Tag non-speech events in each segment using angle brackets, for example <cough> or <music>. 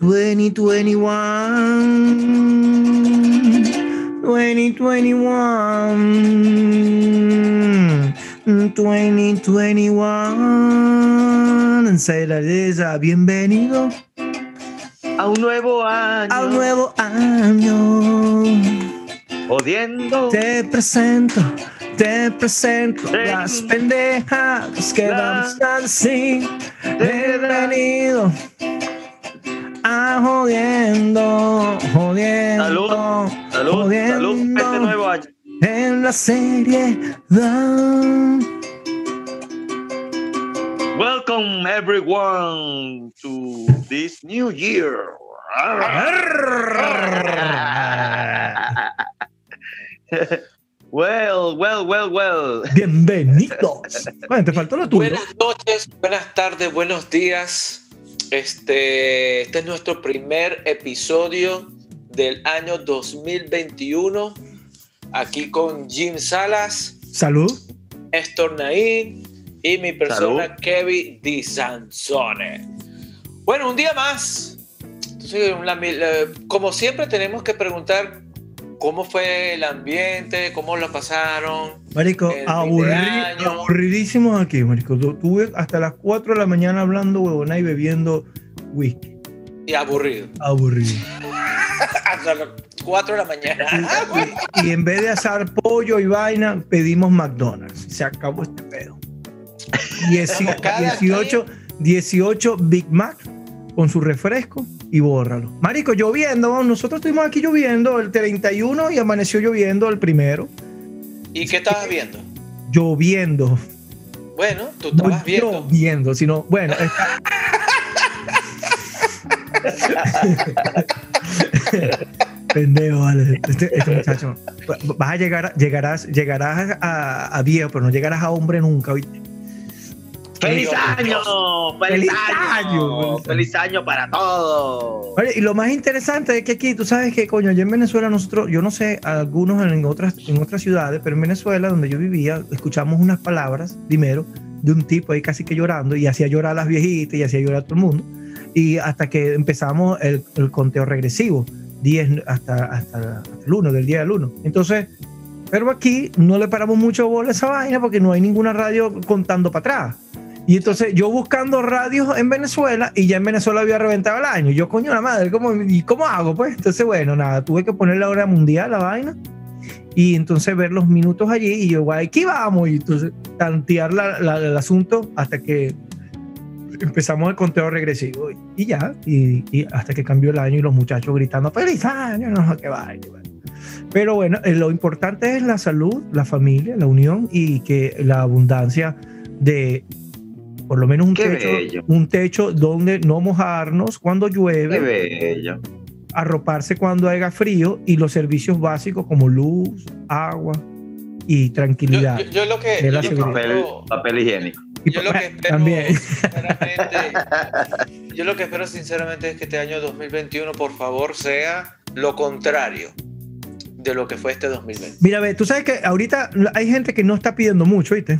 2021. 2021. 2021. César, bienvenido a un nuevo año. A un nuevo año. Odiendo. Te presento, te presento las pendejas que vamos a decir. Bienvenido jodiendo, jodiendo. Salud, salud, salud, este nuevo año. En la serie Welcome everyone to this new year. well, well, well, well. Bienvenidos. Bueno, te faltó lo tuyo. Buenas noches, buenas tardes, buenos días. Este, este es nuestro primer episodio del año 2021. Aquí con Jim Salas. Salud. Néstor Naín y mi persona Kevin Di Sansone. Bueno, un día más. como siempre tenemos que preguntar cómo fue el ambiente, cómo lo pasaron. Marico, aburridísimos aquí, Marico. Tuve hasta las 4 de la mañana hablando huevona y bebiendo whisky. Y aburrido. Aburrido. <laughs> hasta las 4 de la mañana. y, en vez de asar pollo y vaina, pedimos McDonald's. Se acabó este pedo. 18, 18 Big Mac con su refresco y bórralo. Marico, lloviendo, nosotros estuvimos aquí lloviendo el 31 y amaneció lloviendo el primero. ¿Y qué estabas viendo? Lloviendo. Bueno, tú estabas no viendo. Lloviendo, sino, bueno. <laughs> Pendejo, vale. Este, este, muchacho. Vas a llegar, llegarás, llegarás a, a, viejo, pero no llegarás a hombre nunca, ¿viste? ¡Feliz año! ¡Feliz, año! ¡Feliz año para todos! y lo más interesante es que aquí, tú sabes que, coño, allá en Venezuela nosotros, yo no sé, algunos en otras, en otras ciudades, pero en Venezuela, donde yo vivía, escuchamos unas palabras, primero, de un tipo ahí casi que llorando, y hacía llorar a las viejitas y hacía llorar a todo el mundo, y hasta que empezamos el, conteo regresivo, 10 hasta, hasta, el 1, del día del 1. Entonces, pero aquí no le paramos mucho bola a esa vaina porque no hay ninguna radio contando para atrás. Y entonces yo buscando radios en Venezuela y ya en Venezuela había reventado el año. Yo, coño, la madre, ¿cómo, ¿y cómo hago? Pues entonces, bueno, nada, tuve que poner la hora mundial, la vaina, y entonces ver los minutos allí y yo, guay, aquí vamos. Y entonces tantear el asunto hasta que empezamos el conteo regresivo y ya, y, hasta que cambió el año y los muchachos gritando, feliz año, no qué vaya. Pero bueno, eh, lo importante es la salud, la familia, la unión y que la abundancia de por lo menos un techo, un techo donde no mojarnos cuando llueve, arroparse cuando haga frío y los servicios básicos como luz, agua y tranquilidad. Yo, lo que, papel, higiénico. yo lo que espero, también. <laughs> yo lo que espero sinceramente es que este año 2021 por favor sea lo contrario de lo que fue este 2020. Mira, ve, tú sabes que ahorita hay gente que no está pidiendo mucho, ¿viste?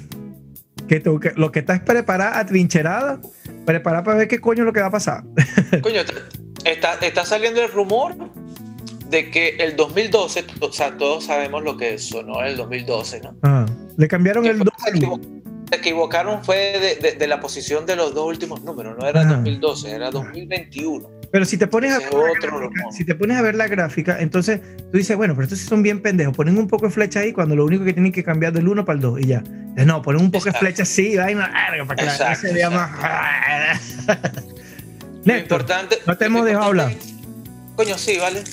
Que, lo que está es preparada, atrincherada, preparada para ver qué coño es lo que va a pasar. <laughs> Coño, está, está saliendo el rumor de que el 2012, o sea, todos sabemos lo que sonó el 2012, ¿no? Ah, le cambiaron el se equivocaron fue de, la posición de los dos últimos números, no era 2012, era 2021. Pero si te pones a ver gráfica, si te pones a ver la gráfica, entonces tú dices, bueno, pero estos sí son bien pendejos, ponen un poco de flecha ahí cuando lo único que tienen que cambiar del 1 para el 2 y ya. No, ponen un poco de flecha así, vaina, para que la se vea más. <laughs> importante, no te hemos dejado hablar. Coño, sí, vale.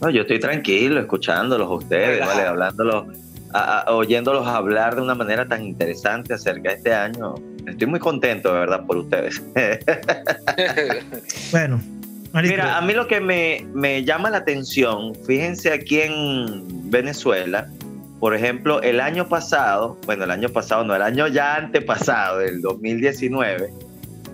No, yo estoy tranquilo, escuchándolos a ustedes, ¿vale? Hablándolos oyéndolos hablar de una manera tan interesante acerca de este año. Estoy muy contento, de verdad, por ustedes. <laughs> <laughs> bueno. Mira, a mí lo que me, me llama la atención, fíjense aquí en Venezuela, por ejemplo, el año pasado, bueno, el año pasado no, el año ya antepasado, el 2019,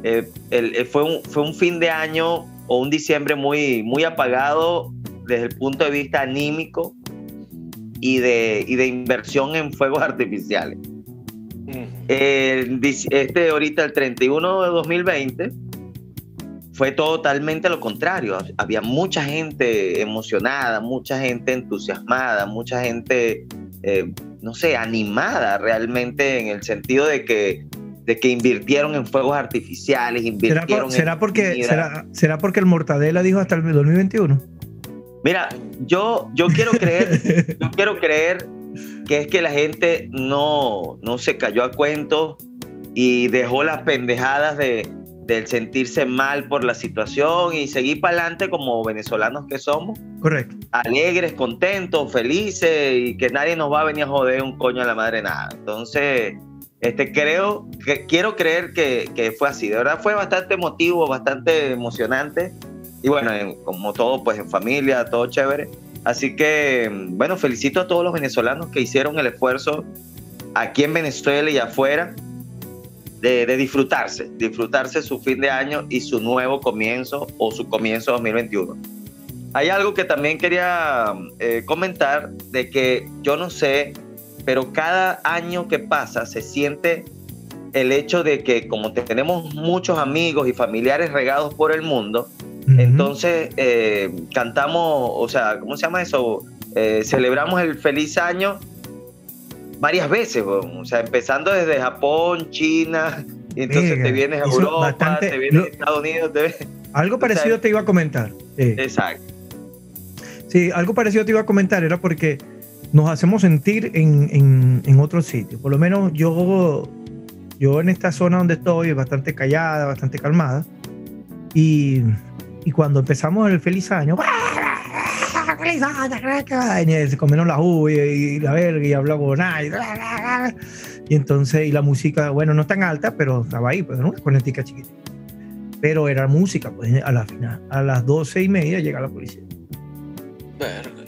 eh, eh, fue, un, fue un fin de año o un diciembre muy, muy apagado desde el punto de vista anímico y de, y de inversión en fuegos artificiales. este ahorita el 31 de 2020 fue totalmente lo contrario. Había mucha gente emocionada, mucha gente entusiasmada, mucha gente, eh, no sé, animada realmente en el sentido de que, de que invirtieron en fuegos artificiales, invirtieron ¿Será, porque, será, será, porque el Mortadela dijo hasta el 2021? Mira, yo, yo quiero creer, <laughs> yo quiero creer que es que la gente no, no se cayó a cuento y dejó las pendejadas de, del sentirse mal por la situación y seguir para adelante como venezolanos que somos. Correcto. Alegres, contentos, felices y que nadie nos va a venir a joder un coño a la madre nada. Entonces, este, creo, que, quiero creer que, que fue así. De verdad fue bastante emotivo, bastante emocionante. Y bueno, como todo, pues en familia, todo chévere. Así que, bueno, felicito a todos los venezolanos que hicieron el esfuerzo aquí en Venezuela y afuera de, disfrutarse, disfrutarse su fin de año y su nuevo comienzo o su comienzo 2021. Hay algo que también quería eh, comentar de que yo no sé, pero cada año que pasa se siente el hecho de que como tenemos muchos amigos y familiares regados por el mundo, entonces eh, cantamos, o sea, ¿cómo se llama eso? Eh, celebramos el feliz año varias veces, o sea, empezando desde Japón, China, <laughs> y entonces te vienes a Europa, te vienes a Estados Unidos. <laughs> Algo parecido te iba a comentar. Exacto. Sí, algo parecido te iba a comentar, era porque nos hacemos sentir en, en, en otros sitios. Por lo menos yo, yo en esta zona donde estoy, bastante callada, bastante calmada. Y, y cuando empezamos el feliz año, se comieron la uva y, la verga y hablaba con y entonces, y la música, bueno, no tan alta, pero estaba ahí, pues, una cornetica chiquita. Pero era música, pues, a la final. A las doce y media llega la policía. Verga.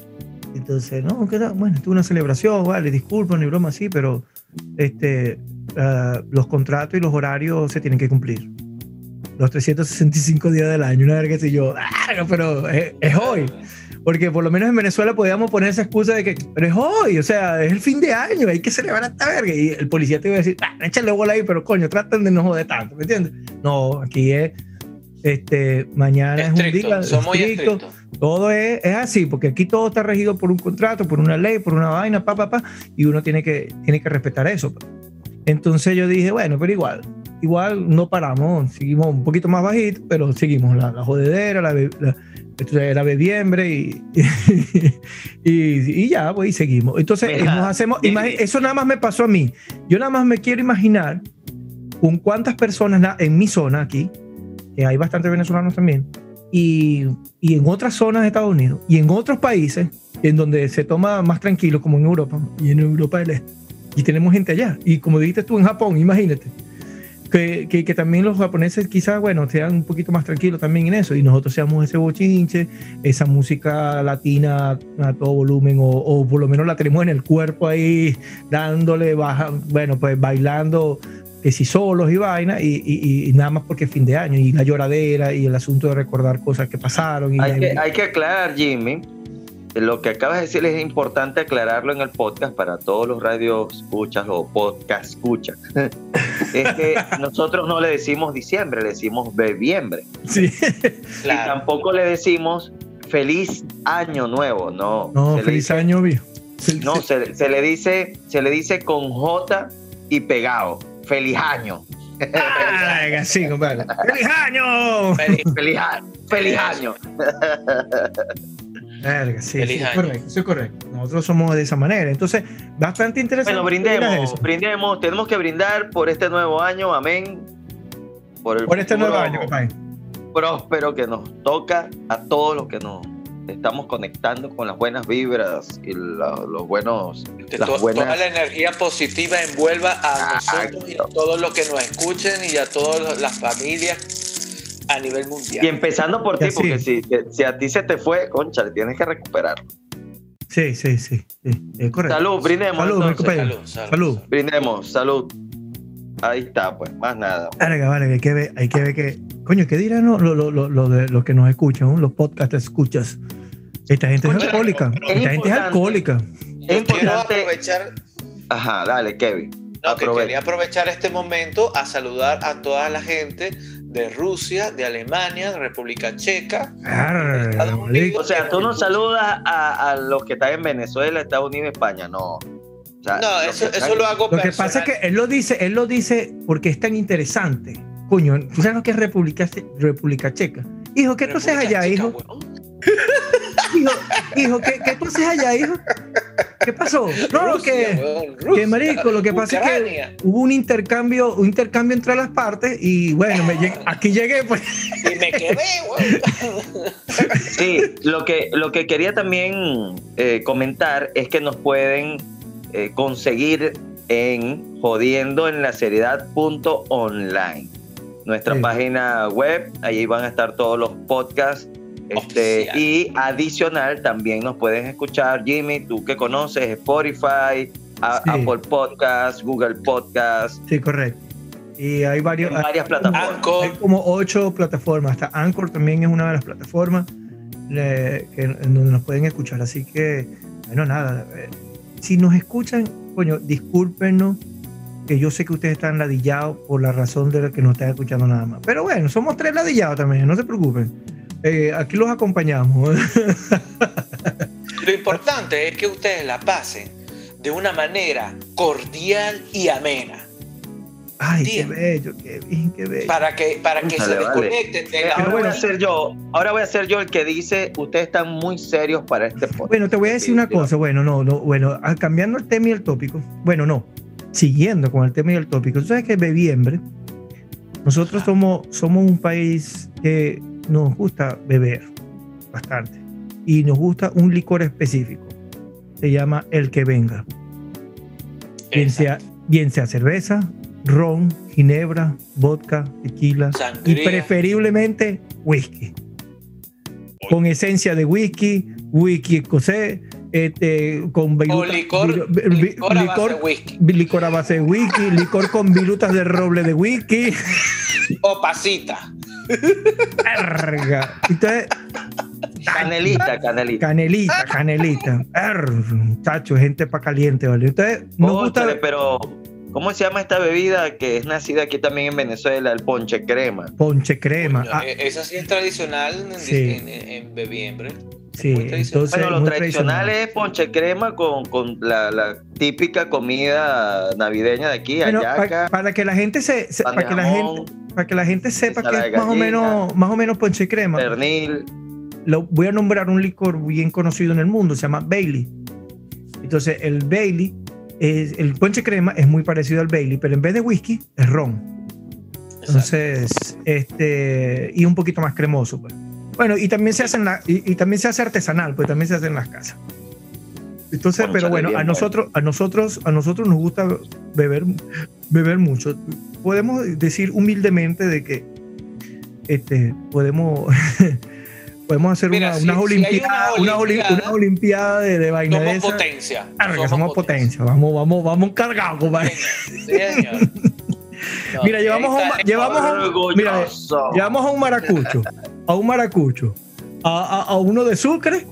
Entonces, no, queda, bueno, tuve una celebración, vale, disculpen, ni broma así, pero este, uh, los contratos y los horarios se tienen que cumplir. Los 365 días del año, una verga que yo, pero es, es hoy. Porque por lo menos en Venezuela podíamos poner esa excusa de que, pero es hoy, o sea, es el fin de año, hay que celebrar esta verga. Y el policía te iba a decir, ah, échale bola ahí, pero coño, traten de no joder tanto, ¿me entiendes? No, aquí es, este, mañana es un día estricto, todo es, es, así, porque aquí todo está regido por un contrato, por una ley, por una vaina, pa, pa, pa, y uno tiene que, tiene que respetar eso. Entonces yo dije, bueno, pero igual, igual no paramos, seguimos un poquito más bajito, pero seguimos la, la jodedera, la, la era bebiembre <laughs> y, y, ya, pues, y seguimos. Entonces, nos hacemos, eso nada más me pasó a mí. Yo nada más me quiero imaginar con cuántas personas en mi zona aquí, que hay bastantes venezolanos también, y, y, en otras zonas de Estados Unidos y en otros países en donde se toma más tranquilo, como en Europa y en Europa del Este. Y tenemos gente allá. Y como dijiste tú en Japón, imagínate que, que, también los japoneses quizás, bueno, sean un poquito más tranquilos también en eso y nosotros seamos ese bochinche, esa música latina a todo volumen o, o por lo menos la tenemos en el cuerpo ahí dándole, baja, bueno, pues bailando que si solos y vaina, y, y, y, nada más porque es fin de año, y la lloradera, y el asunto de recordar cosas que pasaron. Y hay, que, hay que aclarar, Jimmy, lo que acabas de decir es importante aclararlo en el podcast para todos los radios escuchas o podcast escuchas. <laughs> es que nosotros no le decimos diciembre, le decimos bebiembre. Sí. Y tampoco le decimos feliz año nuevo, no. No, feliz año viejo. No, se, se, le dice, se le dice con J y pegado. Feliz año. Ay, sí, compadre. <laughs> ¡Feliz año! Feliz, feliz, feliz año. <laughs> Verga, sí, sí, correcto, sí, correcto. Nosotros somos de esa manera. Entonces, bastante interesante. Bueno, brindemos, brindemos. Tenemos que brindar por este nuevo año. Amén. Por, el por este nuevo año, compadre. Próspero que nos toca a todos los que nos estamos conectando con las buenas vibras y los buenos. las buenas... Toda la energía positiva envuelva a nosotros y a todos los que nos escuchen y a todas las familias a nivel mundial. Y empezando por ti, porque si, si, a ti se te fue, concha, le tienes que recuperar. Sí, sí, sí. correcto. Salud, brindemos. Salud, salud, salud, Brindemos, salud. Ahí está, pues, más nada. Vale, vale, hay que ver, hay que, ver que. Coño, ¿qué dirán los lo, lo, lo, que nos escuchan, los podcasts escuchas? Esta gente es alcohólica. Esta gente es alcohólica. Es importante aprovechar. Ajá, dale, Kevin. No, que quería aprovechar este momento a saludar a toda la gente de Rusia, de Alemania, de República Checa. Arr, Estados. Unidos. O sea, tú no saludas a, a los que están en Venezuela, Estados Unidos y España, no. O sea, No, eso, que eso lo hago Lo que pasa es que él lo dice, él lo dice porque es tan interesante. Coño, ¿tú sabes lo que es República, República Checa? Hijo, ¿qué tú haces allá, hijo? Hijo, hijo ¿qué, ¿qué tú haces allá, hijo? ¿Qué pasó? No, lo que, que marico, lo que pasa es que hubo un intercambio, un intercambio entre las partes y bueno, me lleg- aquí llegué, pues. Y me quedé, weón. Sí, lo que, lo que quería también eh, comentar es que nos pueden eh, conseguir en jodiendo en la seriedad.online. Nuestra Sí. página web, ahí van a estar todos los podcasts. Este, y adicional también nos pueden escuchar, Jimmy, tú que conoces Spotify, a- Sí. Apple Podcast, Google Podcast, Sí, correcto. Y hay varios. varias plataformas. Hay como ocho plataformas. Hasta Anchor también es una de las plataformas que- en donde nos pueden escuchar. Así que, bueno, nada. eh, si nos escuchan, coño, discúlpenos, que yo sé que ustedes están ladillados por la razón de la que no están escuchando nada más. Pero bueno, somos tres ladillados también, no se preocupen. Eh, aquí los acompañamos. Lo importante es que ustedes la pasen de una manera cordial y amena. Ay, qué bello, qué bien, qué bello. Para que, para que se Vale, vale. desconecten de la Ahora voy bueno. a ser yo, ahora voy a ser yo el que dice, ustedes están muy serios para este podcast. Bueno, te voy a decir una cosa. Bueno, no, no, bueno, ah, cambiando el tema y el tópico. Bueno, no, siguiendo con el tema y el tópico. Tú sabes que en noviembre nosotros somos, somos un país que nos gusta beber bastante y nos gusta un licor específico. Se llama el que venga. Bien sea, bien sea cerveza, ron, ginebra, vodka, tequila y preferiblemente whisky. Con esencia de whisky, whisky escocés, este, con O viruta- licor, licor a base whisky. licor a base de whisky, licor con virutas de roble de whisky. O pasita. Verga. Entonces, Canelita, canelita. canelita, canelita. Arr, Muchacho, gente para caliente, ¿vale? Entonces, nos gusta. Cónchale, pero ¿cómo se llama esta bebida que es nacida aquí también en Venezuela? El ponche crema. Ponche crema. Coño, Ah, eh, Esa sí es tradicional en, Sí. en, en noviembre. sí, muy tradicional. entonces. Bueno, lo tradicional es ponche crema con, con la, la típica comida navideña de aquí, Bueno, pa- ayaca, para que la gente se, para que la gente para que la gente sepa que es más o menos más o menos ponche crema pernil. lo, voy a nombrar un licor bien conocido en el mundo, se llama Bailey. Entonces, el Bailey, es, el ponche crema es muy parecido al Bailey, pero en vez de whisky, es ron. Entonces, este, y un poquito más cremoso. Pues. Bueno, y también se hace en la, y, y también se hace artesanal, pues también se hace en las casas. Entonces, Bueno, pero bueno, bien a nosotros, a nosotros, a nosotros nos gusta beber, beber mucho. Podemos decir humildemente de que este, podemos, <laughs> podemos hacer Mira, una, si- unas si olimpiadas, una una, oli- olimpiada, una olimpiada de, de vaina de Somos esa. potencia. Arga, somos potencia, vamos, vamos, vamos cargados, compadre. Sí, señor. <laughs> No, Mira, llevamos a un, llevamos a un, mira, llevamos a un maracucho, a un maracucho, a, a- a uno de Sucre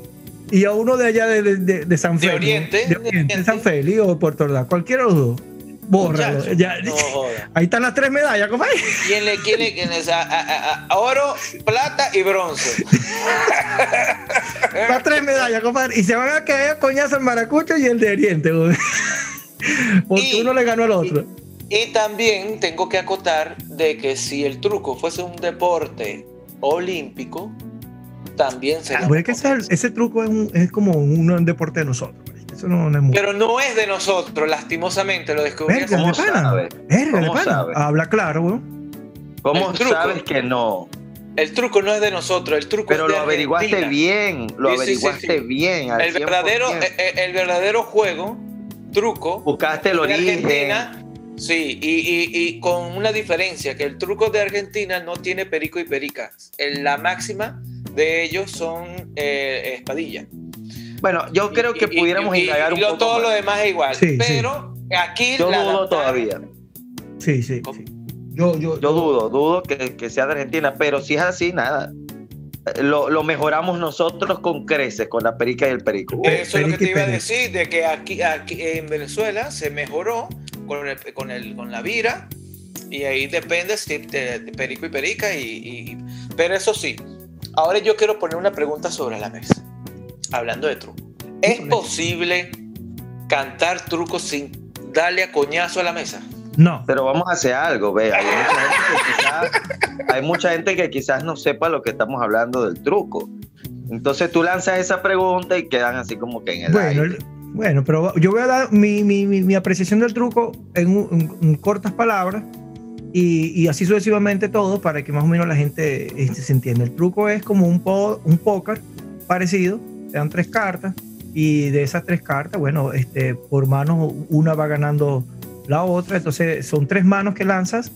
y a uno de allá de, de- de- de San De Félix. Oriente, de, de Oriente, de Oriente. San Félix o de Puerto Ordaz, cualquiera de los dos. Bórralo. Ya- no ahí están las tres medallas, compadre. ¿Quién le quiere quién es? A- a- a- oro, plata y bronce? <laughs> Las tres medallas, compadre. Y se van a caer coñazo el maracucho y el de Oriente, güey. Porque Y- uno le ganó al otro. Y también tengo que acotar de que si el truco fuese un deporte olímpico, también sería. Es que ese, ese truco es, un- es como un, deporte de nosotros. Marico. Eso no, no es muy. Pero no es de nosotros, lastimosamente lo descubrimos. Verga, ¿Cómo pana. sabe? Verga, ¿Cómo pana. sabe? Habla claro, güey. ¿Cómo sabes que no? El truco no es de nosotros, el truco Pero es de lo averiguaste Argentina. bien, lo Sí, sí, sí, averiguaste sí. bien. al El verdadero, 100%. eh, eh, el verdadero juego, truco, Buscaste el origen. Argentina, sí, y, y- y con una diferencia, que el truco de Argentina no tiene perico y perica. La máxima de ellos son eh, espadilla. Bueno, yo creo que Y- y- pudiéramos y- indagar y un lo- poco todo más. lo demás es igual. Sí, sí. pero aquí Yo la dudo todavía. Sí, sí. Yo, yo, Yo dudo, dudo que, que sea de Argentina, pero si es así, nada. Lo, lo mejoramos nosotros con creces, con la perica y el perico. Pe- Eso es lo que te iba a decir, de que aquí, aquí en Venezuela se mejoró con, el, con, el, con la vira Y ahí depende si de, de perico y perica. Y, y- pero eso sí, ahora yo quiero poner una pregunta sobre la mesa. Hablando de truco. ¿Es posible cantar trucos sin darle a coñazo a la mesa? No. Pero vamos a hacer algo, ve. Hay mucha, gente que <laughs> quizás, hay mucha gente que quizás no sepa lo que estamos hablando del truco. Entonces tú lanzas esa pregunta y quedan así como que en el Bueno, aire. bueno, pero yo voy a dar mi, mi- mi- mi apreciación del truco en, un- en- en cortas palabras y, y así sucesivamente todo para que más o menos la gente este, se entienda. El truco es como un, po- un póker parecido, te dan tres cartas y de esas tres cartas, bueno, este, por manos una va ganando la otra, entonces son tres manos que lanzas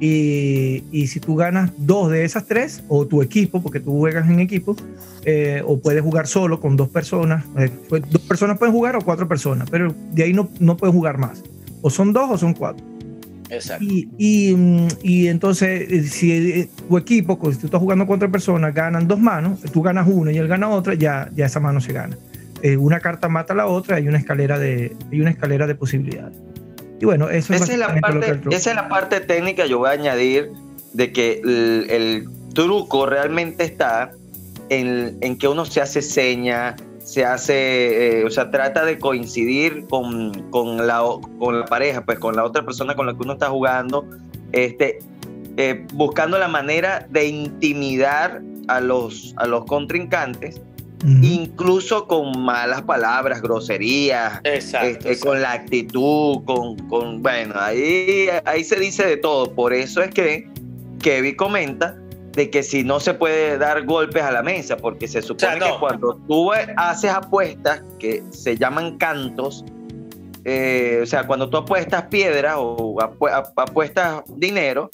y, y si tú ganas dos de esas tres, o tu equipo, porque tú juegas en equipo, eh, o puedes jugar solo con dos personas, eh, pues, dos personas pueden jugar o cuatro personas, pero de ahí no, no pueden jugar más, o son dos o son cuatro. Exacto. Y, y, mm, y entonces, eh, si eh, tu equipo, pues, si tú estás jugando con otra persona, ganan dos manos, tú ganas una y él gana otra, ya, ya esa mano se gana. Eh, una carta mata a la otra, hay una escalera de, hay una escalera de posibilidades. Y bueno, eso es Esa es, la básicamente lo que parte, esa es la parte técnica, yo voy a añadir de que el, el truco realmente está en, en que uno se hace seña, se hace, eh, o sea, trata de coincidir con, con, la, con la pareja, pues con la otra persona con la que uno está jugando, este, eh, buscando la manera de intimidar a los, a los contrincantes, incluso con malas palabras, groserías, Exacto. este, exacto. con la actitud, con, con bueno, ahí, ahí se dice de todo. Por eso es que Kevin comenta de que si no se puede dar golpes a la mesa, porque se supone O sea, no. que cuando tú haces apuestas que se llaman cantos, eh, o sea, cuando tú apuestas piedras o apu- ap- apuestas dinero,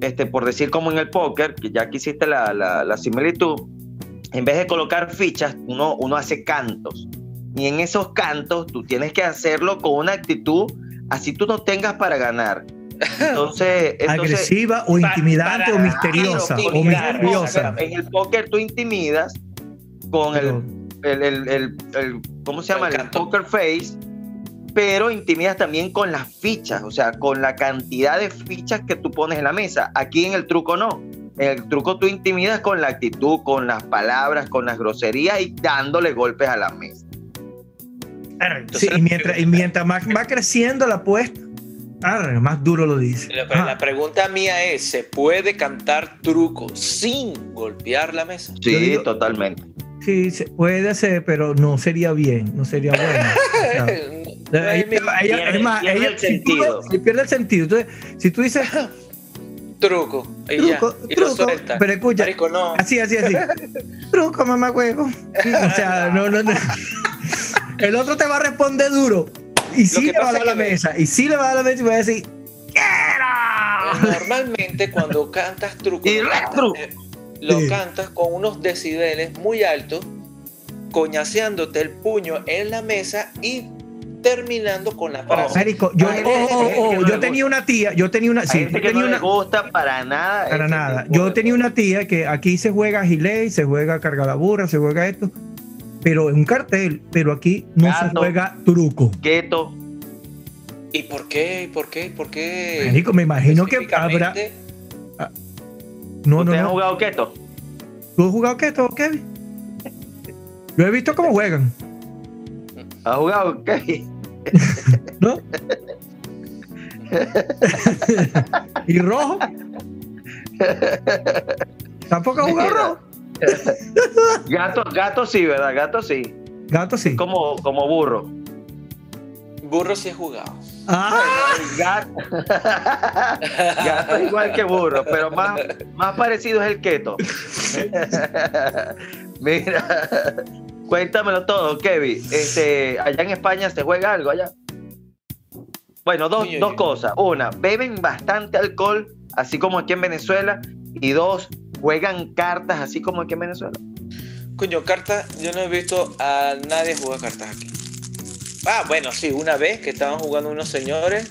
este, por decir como en el póker, que ya que hiciste la, la- la similitud, en vez de colocar fichas, uno, uno hace cantos. Y en esos cantos tú tienes que hacerlo con una actitud, así tú no tengas para ganar. Entonces, entonces agresiva o intimidante para- o misteriosa o misteriosa. en el póker tú intimidas con el, el, el- el- el- ¿cómo se llama? El poker face, pero intimidas también con las fichas, o sea, con la cantidad de fichas que tú pones en la mesa. Aquí en el truco no. En el truco tú intimidas con la actitud, con las palabras, con las groserías y dándole golpes a la mesa. Sí, y mientras, y mientras más va creciendo la apuesta, arre, más duro lo dice. La, pero Ah, la pregunta mía es, ¿se puede cantar truco sin golpear la mesa? Sí, digo- totalmente. sí, se puede ser, pero no sería bien, no sería bueno. <laughs> No pierde- es más, pierde ella- el si tú- sentido. si pierde el sentido. Entonces, si tú dices <laughs> truco. Y truco, ya. Y lo truco, pero escucha, Marico, no. así, así, así. <laughs> truco, mamá huevo. O sea, no, no, no. El otro te va a responder duro. Y sí le va a dar la mesa. Y sí le va a dar la mesa y va a decir, ¡Quiero! Normalmente cuando cantas truco, Y lo cantas, eh, lo Sí. cantas con unos decibeles muy altos, coñaseándote el puño en la mesa y terminando con la frase. Marico, yo, Hay oh, oh, oh, no yo tenía una tía, yo tenía una, sí, yo que tenía no una, le gusta para nada. para ese nada. Yo tenía una tía que aquí se juega gilet, se juega carga la burra, se juega esto, pero en un cartel, pero aquí no se juega truco. Keto, ¿Y por qué? ¿Y por qué? ¿Y por qué? Marico, me imagino que habrá. Específicamente, No, no, ¿Ustedes han no. jugado keto? ¿Tú has jugado esto, Kevin? Yo he visto cómo juegan, ¿Has jugado qué? <laughs> ¿no? <laughs> ¿Y rojo? <laughs> ¿Tampoco has jugado rojo? <laughs> Gato, gato sí, ¿verdad? Gato sí. Gato sí. Como, como burro. Burro sí he jugado. Ah, Gato. <laughs> Gato es igual que burro, pero más, más parecido es el keto. <laughs> Mira, cuéntamelo todo, Kevin. Este, allá en España se juega algo allá. Bueno, dos, dos cosas. Una, beben bastante alcohol, así como aquí en Venezuela. Y dos, juegan cartas, así como aquí en Venezuela. Coño, cartas, yo no he visto a nadie jugar cartas aquí. Ah, bueno, sí, una vez que estaban jugando unos señores,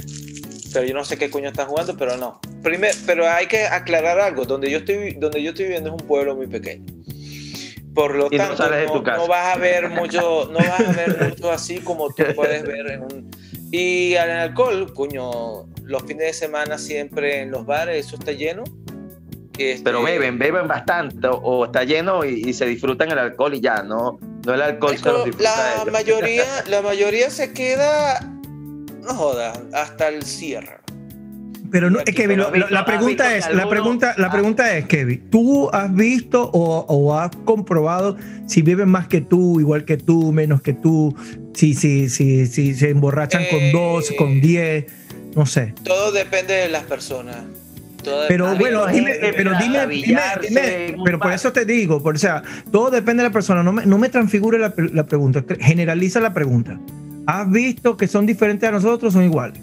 pero yo no sé qué coño están jugando, pero no. Primer, pero hay que aclarar algo, donde yo estoy, donde yo estoy viviendo es un pueblo muy pequeño. Por lo Y tanto, no, no vas a ver mucho, no vas a ver mucho así como tú puedes ver en un. Y al alcohol, coño, los fines de semana siempre en los bares, eso está lleno. Este, Pero beben, beben bastante o, o está lleno y, y se disfrutan el alcohol y ya, no, no el alcohol se Marico, disfruta la ellos. mayoría, <laughs> la mayoría se queda, no joda, hasta el cierre. Pero no, Aquí, eh, Kevin, lo- lo- la pregunta has es, la pregunta, la Ah. pregunta es, Kevin, ¿tú has visto o, o has comprobado si beben más que tú, igual que tú, menos que tú, si, si, si, si se emborrachan Eh. con dos, con diez, no sé? Todo depende de las personas. Todo Pero bueno, dime, pero dime, dime, dime, pero por eso te digo, por, o sea, todo depende de la persona, no me, no me transfigure la, la pregunta, generaliza la pregunta. ¿Has visto que son diferentes a nosotros o son iguales?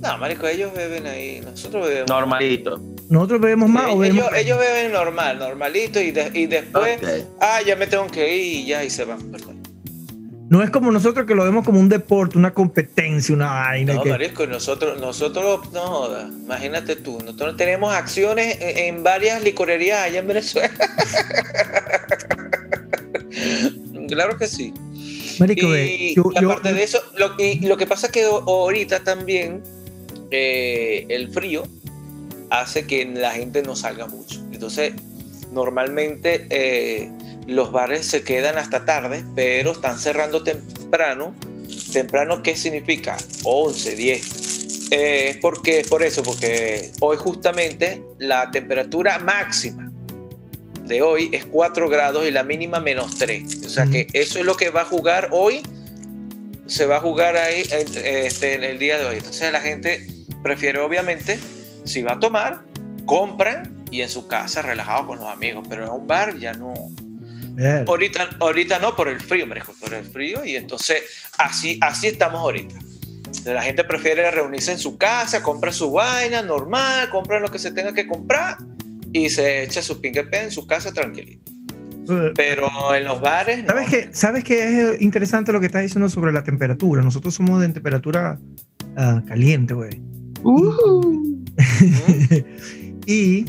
No, marico, ellos beben ahí, nosotros bebemos. Normalito. ¿Nosotros bebemos más o ellos, bebemos ellos, ellos beben normal, normalito, y, de- y después, ah, ya me tengo que ir y ya, y se van. perdón. No es como nosotros que lo vemos como un deporte, una competencia, una vaina. No, que- marisco, nosotros, nosotros, no imagínate tú, nosotros tenemos acciones en, en varias licorerías allá en Venezuela. <laughs> claro que sí. Marico, Y, yo- aparte de eso, lo, y lo que pasa es que ahorita también eh, el frío hace que la gente no salga mucho. Entonces, normalmente eh, los bares se quedan hasta tarde, pero están cerrando temprano. ¿Temprano qué significa? 11, 10. Eh, es porque, por eso, porque hoy justamente la temperatura máxima de hoy es 4 grados y la mínima menos 3. O sea que eso es lo que va a jugar hoy. Se va a jugar ahí eh, este, en el día de hoy. Entonces la gente prefiere obviamente, si va a tomar, compran y en su casa relajado con los amigos. Pero en un bar ya no. Ahorita, ahorita no por el frío, me por el frío. Y entonces así, así estamos ahorita. La gente prefiere reunirse en su casa, compra su vaina normal, compra lo que se tenga que comprar y se echa su pingue en su casa tranquilito. Pero en los bares. no. ¿Sabes qué? ¿Sabes qué es interesante lo que estás diciendo sobre la temperatura? Nosotros somos de temperatura ah, caliente, güey. <laughs> y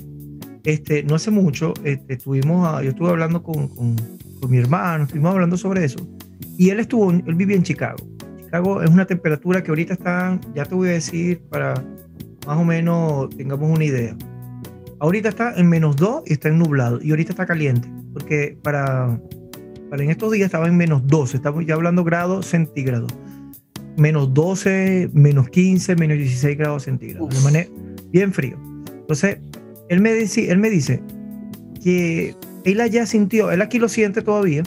este, no hace mucho, este, estuvimos, ah, yo estuve hablando con, con- con mi hermano, estuvimos hablando sobre eso. Y él estuvo, él vivía en Chicago. Chicago es una temperatura que ahorita está, ya te voy a decir, para más o menos tengamos una idea. Ahorita está en menos 2 y está en nublado. Y ahorita está caliente. Porque para, para en estos días estaba en menos 12. Estamos ya hablando grados centígrados. Menos 12, menos 15, menos 16 grados centígrados. De manera bien frío. Entonces, él me, dice, él me dice que él allá sintió, él aquí lo siente todavía.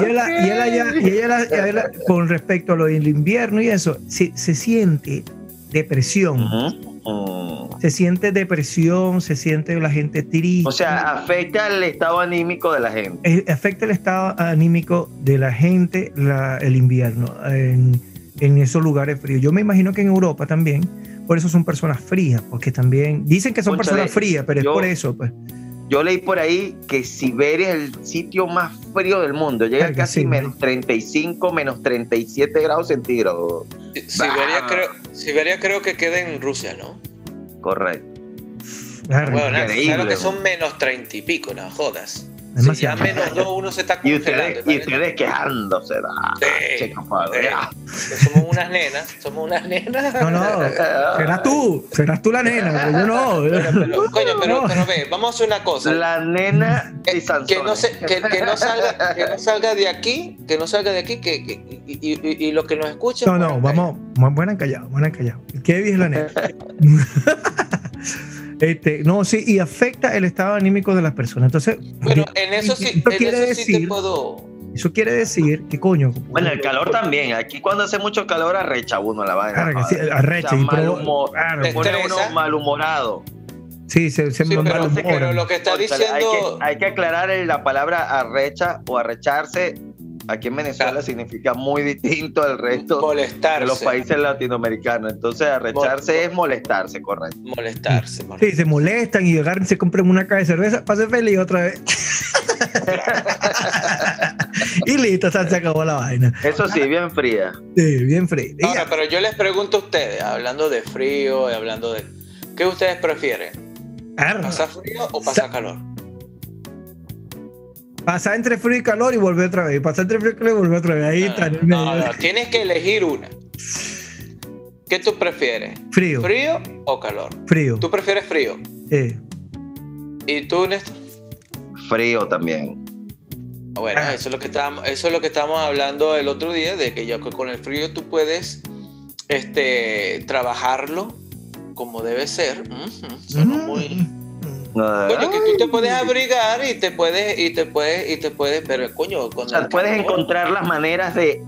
Y él, <laughs> y él allá, y ella- y él- con respecto a lo del invierno y eso, se, se siente depresión. Se siente depresión, se siente la gente triste. O sea, afecta el estado anímico de la gente. Eh, afecta el estado anímico de la gente la- el invierno en, en esos lugares fríos. Yo me imagino que en Europa también, por eso son personas frías, porque también dicen que son personas frías, pero yo- es por eso, pues. Yo leí por ahí que Siberia es el sitio más frío del mundo. Llega Verga, casi sí, menos 35, menos 37 grados centígrados. Siberia, creo, Siberia creo que queda en Rusia, ¿no? Correcto. Claro, Bueno, nada, claro que son menos treinta y pico, no jodas. Si ya menos dos uno se está Y ustedes, y ustedes quejándose. da, Sí, sí. somos unas nenas, somos unas nenas. No, no, serás tú, serás tú la nena, <laughs> yo no. Pero, coño, pero, No. pero ve, vamos a hacer una cosa. La nena Que- y Sansón. que no, se- que, que no salga, que no salga de aquí, que no salga de aquí, que, que- y, y, los que nos escuchen. No, no, bueno, vamos, buenas callados, buenas callados. Qué es la nena. <laughs> este, no, sí, y afecta el estado anímico de las personas. Entonces, Bueno, en eso sí, en quiere eso sí te decir- puedo. eso quiere decir que coño. Bueno, el calor también. Aquí cuando hace mucho calor arrecha uno la vaina. Claro que sí, joder. arrecha O sea, y mal provo- humor. claro, Te Pone uno malhumorado. sí, se, se Sí, me pero- pero lo que está hay, diciendo. que, hay que aclarar la palabra arrecha o arrecharse. Aquí en Venezuela Claro. significa muy distinto al resto molestarse. de los países latinoamericanos. Entonces, arrecharse Mol- es molestarse, correcto. Molestarse. molestarse. Sí, se molestan y agarran, se compran una caja de cerveza, pase feliz otra vez. <laughs> y listo, se se acabó la vaina. Eso sí, bien fría. Sí, bien frío. Y Ahora, pero yo les pregunto a ustedes, hablando de frío y hablando de. ¿Qué ustedes prefieren? ¿Pasar frío o pasar calor? Pasar entre frío y calor y volver otra vez. Pasar entre frío y calor y volver otra vez. Ahí está. No, tienes que elegir una. ¿Qué tú prefieres? Frío. ¿Frío o calor? Frío. ¿Tú prefieres frío? Sí. ¿Y tú, Néstor? Frío también. Bueno, Ah. eso es lo que estábamos, eso es lo que estábamos hablando el otro día, de que ya que con el frío tú puedes este, trabajarlo como debe ser. Ujú, sonó Mm. muy- Coño, que tú te puedes abrigar y te puedes, y te puedes, y te puedes, pero coño, o sea, puedes calor, encontrar las maneras de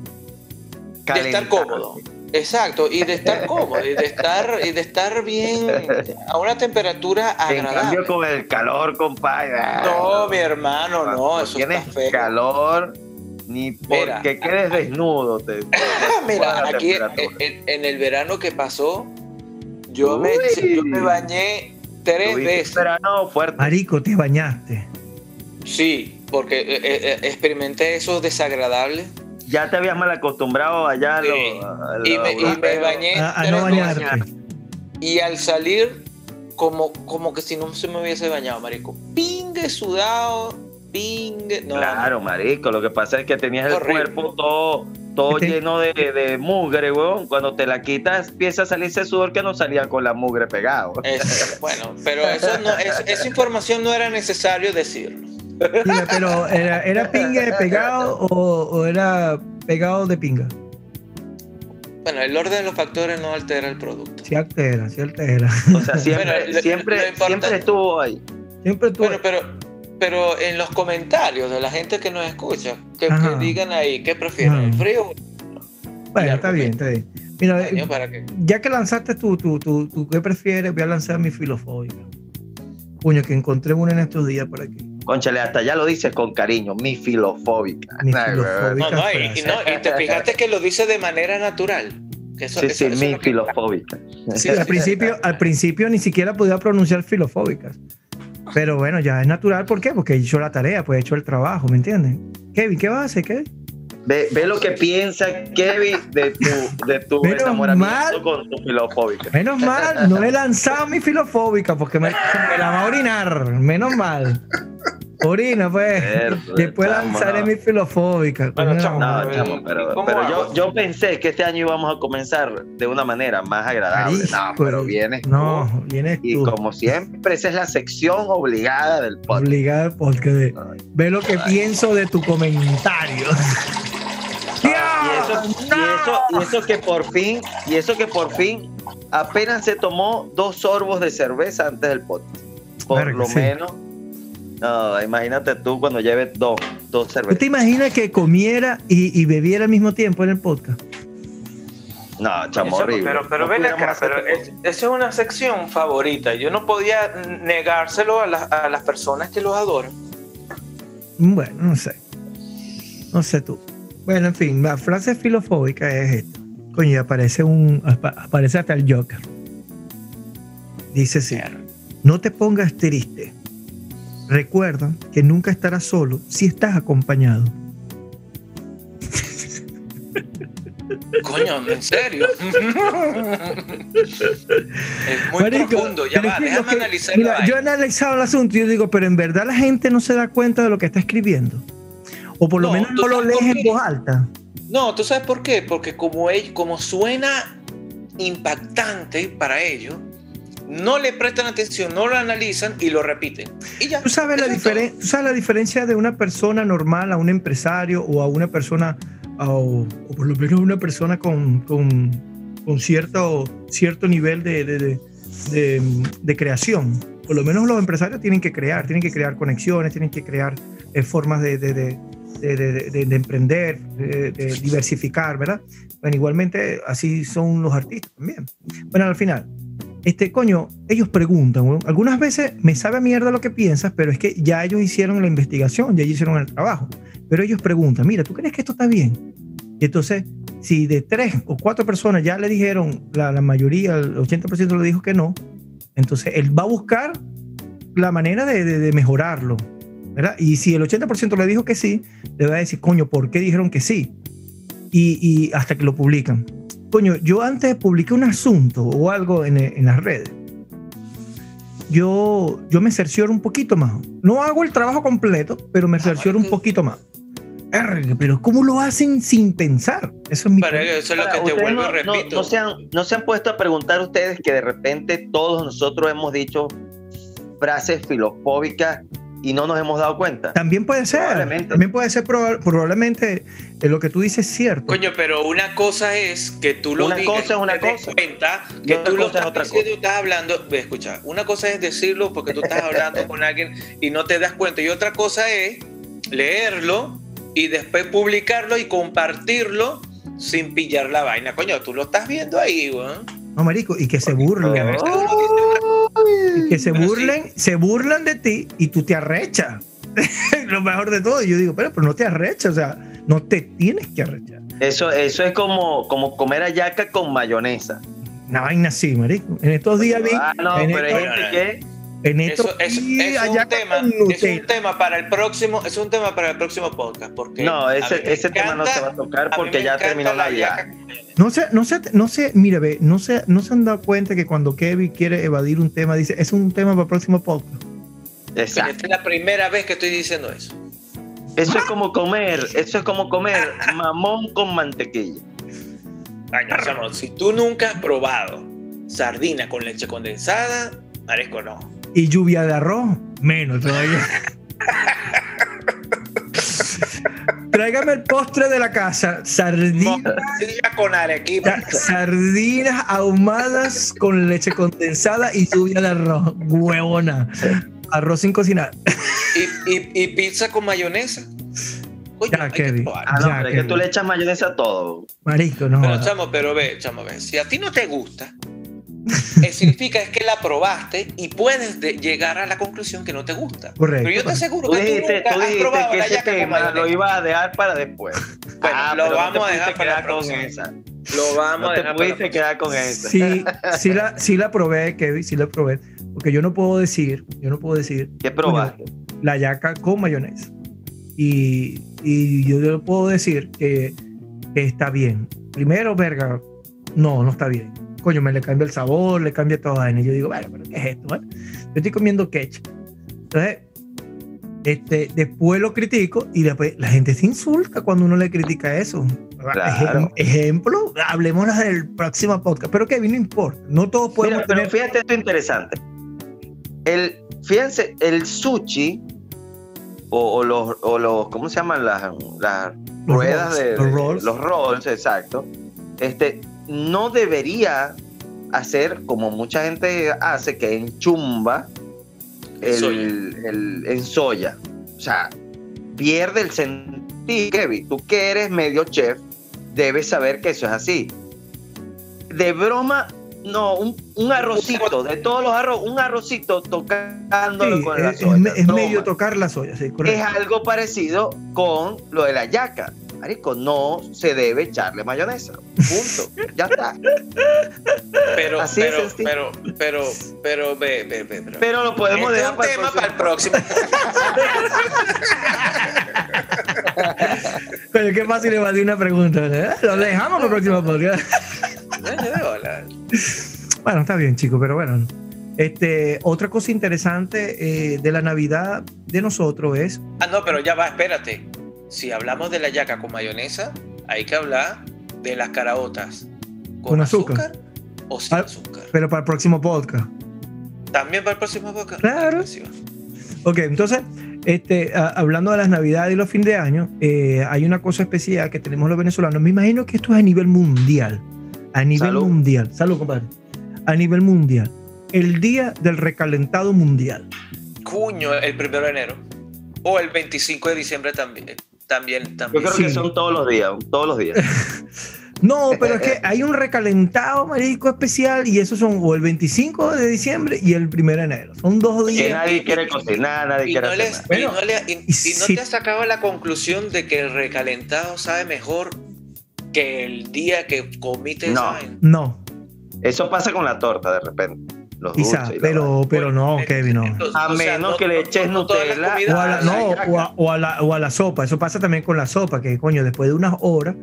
de estar cómodo. Exacto, y de estar cómodo, y de estar, y de estar bien <laughs> a una temperatura En cambio, agradable. con el calor, compadre. No, mi hermano, no, eso está tienes feo. calor ni Mira. porque quedes desnudo. Te, <laughs> Mira, la aquí en, en el verano que pasó, yo me, yo me bañé tres veces. fuerte. Marico, te bañaste. Sí, porque eh, eh, experimenté eso desagradable Ya te habías mal acostumbrado allá a lo, Sí. a lo y me, y me europeo. bañé A, no veces. bañarte. Y al salir, como, como que si no se me hubiese bañado, marico. Pingue sudado, pingue. No, Claro, marico. Lo que pasa es que tenías el Horrible. cuerpo todo, todo <laughs> Este- lleno de, de mugre, weón. Cuando te la quitas, empieza a salirse sudor que no salía con la mugre pegado. Es- <laughs> bueno, pero eso no, es- esa información no era necesario decirlo. Mira, pero ¿era, era pinga de pegado o, o era pegado de pinga? Bueno, el orden de los factores no altera el producto. Sí altera, sí altera. O sea, siempre, Bueno, siempre, lo siempre estuvo ahí. Siempre tú... Bueno, pero, pero en los comentarios de la gente que nos escucha, que, que Ajá. digan ahí, ¿qué prefieren? ¿El Ajá. frío? bueno, está bien, está bien. Mira, Coño, ¿Para qué? ya que lanzaste tu, tu, tu, tu ¿qué prefieres? Voy a lanzar mi filofóbica. Puño, que encontré una en estos días por aquí. Conchale, hasta ya lo dices con cariño, mi filofóbica. Mi Ay, filofóbica. No, no, y, y no, y te fijaste que lo dice de manera natural. Que eso, Sí, eso- sí, eso mi filofóbica. Sí, al principio, al principio ni siquiera podía pronunciar filofóbicas. Pero bueno, ya es natural. ¿Por qué? Porque he hecho la tarea, pues he hecho el trabajo, ¿me entienden? Kevin, ¿qué vas a hacer, Kevin? Ve, ve lo que piensa Kevin de tu, de tu Menos enamoramiento mal. con tu filofóbica. Menos mal, no he lanzado mi filofóbica porque me, me la va a orinar. Menos mal. Orina, pues. Después chamo, lanzaré no. mi filofóbica. Bueno, coño, chamo, No, chamo, pero, ¿cómo pero yo, yo pensé que este año íbamos a comenzar de una manera más agradable. No, pero vienes tú. No, vienes Y tú. como siempre, esa es la sección obligada del podcast. Obligada porque ve lo que pienso de tu comentario. <laughs> Y eso, y, eso, y eso que por fin, y eso que por fin apenas se tomó dos sorbos de cerveza antes del podcast. Por Verga, lo sí. menos. No, imagínate tú cuando lleves dos, dos ¿Tú cervezas. te imaginas que comiera y, y bebiera al mismo tiempo en el podcast? No, chamo, Eso, horrible. pero pero No ven acá, pero es- esa es una sección favorita. Yo no podía negárselo a, las- a las personas que los adoran. Bueno, no sé. No sé tú. Bueno, en fin, la frase filofóbica es esta. Coño, y aparece un. apa- Aparece hasta el Joker. Dice así: No te pongas triste. Recuerda que nunca estarás solo si estás acompañado. Coño, en serio. es muy Marico, profundo. Ya va, déjame que- analizar mira, la yo he analizado el asunto y yo digo, pero en verdad la gente no se da cuenta de lo que está escribiendo. O por lo No, menos ¿tú no lo lees en voz alta. No, ¿tú sabes por qué? Porque como, él, como suena impactante para ellos, no le prestan atención, no lo analizan y lo repiten. Y ya. ¿Tú sabes, la diferen- ¿Tú sabes la diferencia de una persona normal a un empresario o a una persona, o, o por lo menos una persona con, con, con cierto, cierto nivel de, de- de- creación? Por lo menos los empresarios tienen que crear, tienen que crear conexiones, tienen que crear eh, formas de, de- de- de- de- de- de emprender, de, de diversificar, ¿verdad? Bueno, igualmente así son los artistas también. Bueno, al final, este coño, ellos preguntan, algunas veces me sabe a mierda lo que piensas, pero es que ya ellos hicieron la investigación, ya hicieron el trabajo. Pero ellos preguntan, mira, ¿tú crees que esto está bien? Y entonces, si de tres o cuatro personas ya le dijeron, la, mayoría, el 80% le dijo que no, entonces él va a buscar la manera de mejorarlo, ¿verdad? Y si el 80% le dijo que sí, le va a decir, coño, ¿por qué dijeron que sí? Y, y hasta que lo publican. Coño, yo antes publiqué un asunto o algo en, en las redes. yo, yo me cercioro un poquito más. No hago el trabajo completo, pero me Ah, cercioro un poquito más. Pero ¿cómo lo hacen sin pensar? Eso es mi Pero eso es lo Ahora, que te ustedes vuelvo no, y no- repito. no se han, no se han puesto a preguntar ustedes que de repente todos nosotros hemos dicho frases filofóbicas y no nos hemos dado cuenta. También puede ser. Probablemente. También puede ser proba- probablemente eh, lo que tú dices es cierto. Coño, pero una cosa es que tú lo Una digas cosa es una cosa. cuenta que tú lo estás otra diciendo estás hablando. Ve, escucha, una cosa es decirlo porque tú estás hablando con alguien y no te das cuenta. Y otra cosa es leerlo y después publicarlo y compartirlo sin pillar la vaina. Coño, tú lo estás viendo ahí, weón. No, marico, y que se burlen. a veces uno dice Y que se Pero burlen, se burlan de ti y tú te arrechas. <laughs> lo mejor de todo. Y yo digo, pero, pero no te arrechas, o sea, no te tienes que arrechar. Eso, eso es como, como comer hallaca con mayonesa. Una vaina así, marico. En estos días vi. Ah, no, en pero hay gente que en eso es, un tema, con es un Nutella. tema para el próximo, es un tema para el próximo podcast. Porque no, ese, tema no se va a tocar porque ya terminó la vida. No sé, no sé, no sé, mira, ve, no se, no se han dado cuenta que cuando Kevin quiere evadir un tema, dice, es un tema para el próximo podcast. Exacto. Esta es la primera vez que estoy diciendo eso. Eso es como comer, eso es como comer mamón con mantequilla. Coño, chamo, si tú nunca has probado sardina con leche condensada, marisco no. Y lluvia de arroz, menos todavía. <laughs> Tráigame el postre de la casa, sardinas, Morcilla con arequipa. sardinas ahumadas con leche condensada y lluvia de arroz, huevona. Arroz sin cocinar. Y, y- y pizza con mayonesa. Coño, Ya, hay que Kevin. probar. Ah, no, Ya, pero es que- que tú le echas mayonesa a todo. Marico, no. Pero chamo, pero ve, chamo, ve. Si a ti no te gusta, eh, significa es que la probaste y puedes de- llegar a la conclusión que no te gusta. Correcto. Pero yo te aseguro Tú que tú dijiste, nunca tú has probado que la ese tema lo ibas a dejar para después. <laughs> Bueno, Ah, lo no te vamos a dejar para la con esa. Lo vamos No a te dejar la pudiste quedar con esa. Sí, <laughs> sí la, sí la probé, Kevin, sí la probé. Porque yo no puedo decir, yo no puedo decir ¿Qué probaste? la yaca con mayonesa. Y, y yo le puedo decir que, que está bien. Primero, verga, no, no está bien. Coño, me le cambia el sabor, le cambia toda vaina. Y yo digo, bueno, pero ¿qué es esto? Yo estoy comiendo ketchup. Entonces, este, después lo critico y después la gente se insulta cuando uno le critica eso. Claro. Ejem- ejemplo, hablemos del próximo podcast. Pero Kevin, no importa. No todos podemos Mira, pero fíjate esto interesante. El, fíjense, el sushi o, o los, o los, ¿cómo se llaman las, las Los ruedas rolls, de, los de- rolls. los rolls, exacto. Este no debería hacer como mucha gente hace que enchumba el, Soya. el- en soya. O sea, pierde el sentido. Kevin, tú que eres medio chef, debes saber que eso es así. De broma, no, un, un arrocito, de todos los arroz, un arrocito tocándolo Sí, con la soya. es- medio tocar la soya, sí, Es algo parecido con lo de la yaca. Marico, no se debe echarle mayonesa. Punto. Ya está. Pero, Así pero, sencillo. pero, pero, pero, ve, ve, ve, pero. Pero lo podemos Este es dejar un para el tema próximo. para el próximo. Pero qué fácil evadir una pregunta. ¿eh? Lo dejamos para el próximo podcast. Bueno, está bien, chicos, pero bueno. Este, otra cosa interesante eh, de la Navidad de nosotros es. Ah, no, pero ya va, espérate. Si hablamos de la yaca con mayonesa, hay que hablar de las caraotas. ¿Con, Con azúcar. azúcar? o sin Ah, azúcar? Pero para el próximo podcast. También para el próximo podcast. Claro. Ok, entonces, este, a- hablando de las Navidades y los fines de año, eh, hay una cosa especial que tenemos los venezolanos. Me imagino que esto es a nivel mundial. A nivel Salud. mundial. Salud, compadre. A nivel mundial. El día del recalentado mundial. Cuño, el primero de enero. O el 25 de diciembre también. También, Yo también. creo Sí. que son todos los días, todos los días. <laughs> No, pero es que hay un recalentado marisco especial y esos son o el 25 de diciembre y el 1 de enero. Son dos Que días. nadie quiere cocinar, nadie Y quiere no, hacer les- nada. y Bueno, no le- y- no te has sacado la conclusión de que el recalentado sabe mejor que el día que comiste No. No, Eso pasa con la torta de repente. Los quizá, dulces y la pero, pero no, Bueno, Kevin, no. entonces, A o sea, menos no- que le eches no Nutella O a, la, no, o, a, o a la, o a la sopa. Eso pasa también con la sopa, que coño, después de unas horas,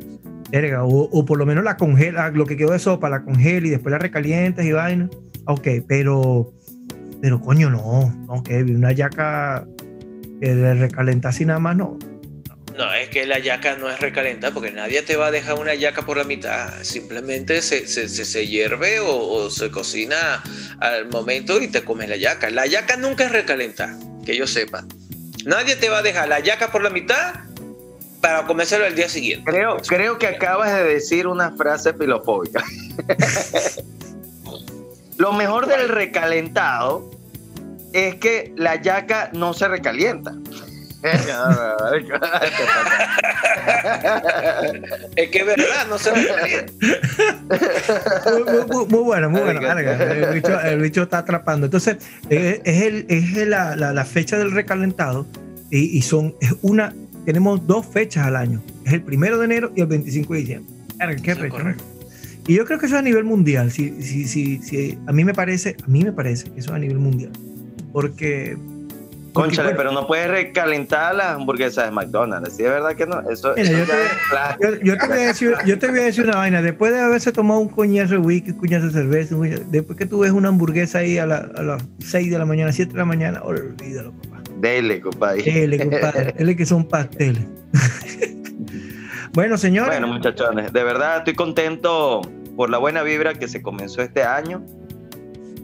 verga, o, o por lo menos la congela, lo que quedó de sopa, la congela y después la recalientas y vaina. Ok, pero Pero coño, no, no, Kevin, una yaca que de recalentar así nada más, no. No, es que la yaca no es recalentar, porque nadie te va a dejar una yaca por la mitad. Simplemente se, se, se, se hierve o, o, se cocina al momento y te comes la yaca. La yaca nunca es recalentar, que yo sepa. Nadie te va a dejar la yaca por la mitad para comérselo el día siguiente. Creo, creo que acabas de decir una frase filofóbica. <laughs> Lo mejor del recalentado es que la yaca no se recalienta. Es que es verdad, no se recalienta. Muy, muy, muy bueno, muy bueno. El bicho, el bicho, está atrapando. Entonces, es, el, es la, la, la, fecha del recalentado y, y, son, es una, tenemos dos fechas al año. Es el primero de enero y el 25 de diciembre. Qué recho, ¿no? Y yo creo que eso es a nivel mundial. Si, si, si, si, a mí me parece, a mí me parece que eso es a nivel mundial. Porque. Conchale, bueno, pero no puedes recalentar las hamburguesas de McDonald's. ¿Sí es verdad que no? Eso, mira, eso yo, te, yo, yo te voy a decir, yo te voy a decir una vaina. Después de haberse tomado un coñazo de whisky, un coñazo de cerveza, coñazo- después que tú ves una hamburguesa ahí a, la- a las 6 de la mañana, 7 de la mañana, olvídalo, papá. Dele, compadre. Dele, compadre. <laughs> Dele que son pasteles. bueno, señores. Bueno, muchachones, de verdad estoy contento por la buena vibra que se comenzó este año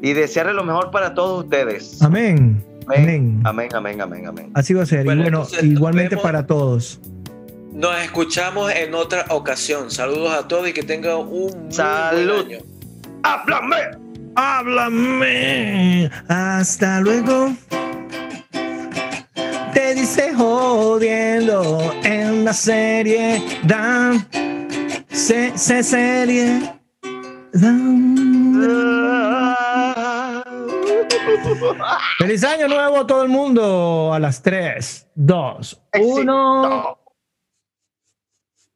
y desearle lo mejor para todos ustedes. amén. Amén. Amén, amén, amén, amén. Así va a ser. Bueno, y bueno, igualmente vemos. para todos. Nos escuchamos en otra ocasión. Saludos a todos y que tengan un muy Salud. buen año. ¡Háblame! Háblame. Hasta luego. Te dice jodiendo en la serie. Dan. Se, se serie. Dan. Feliz año nuevo a todo el mundo. A las 3, 2, 1. Éxito.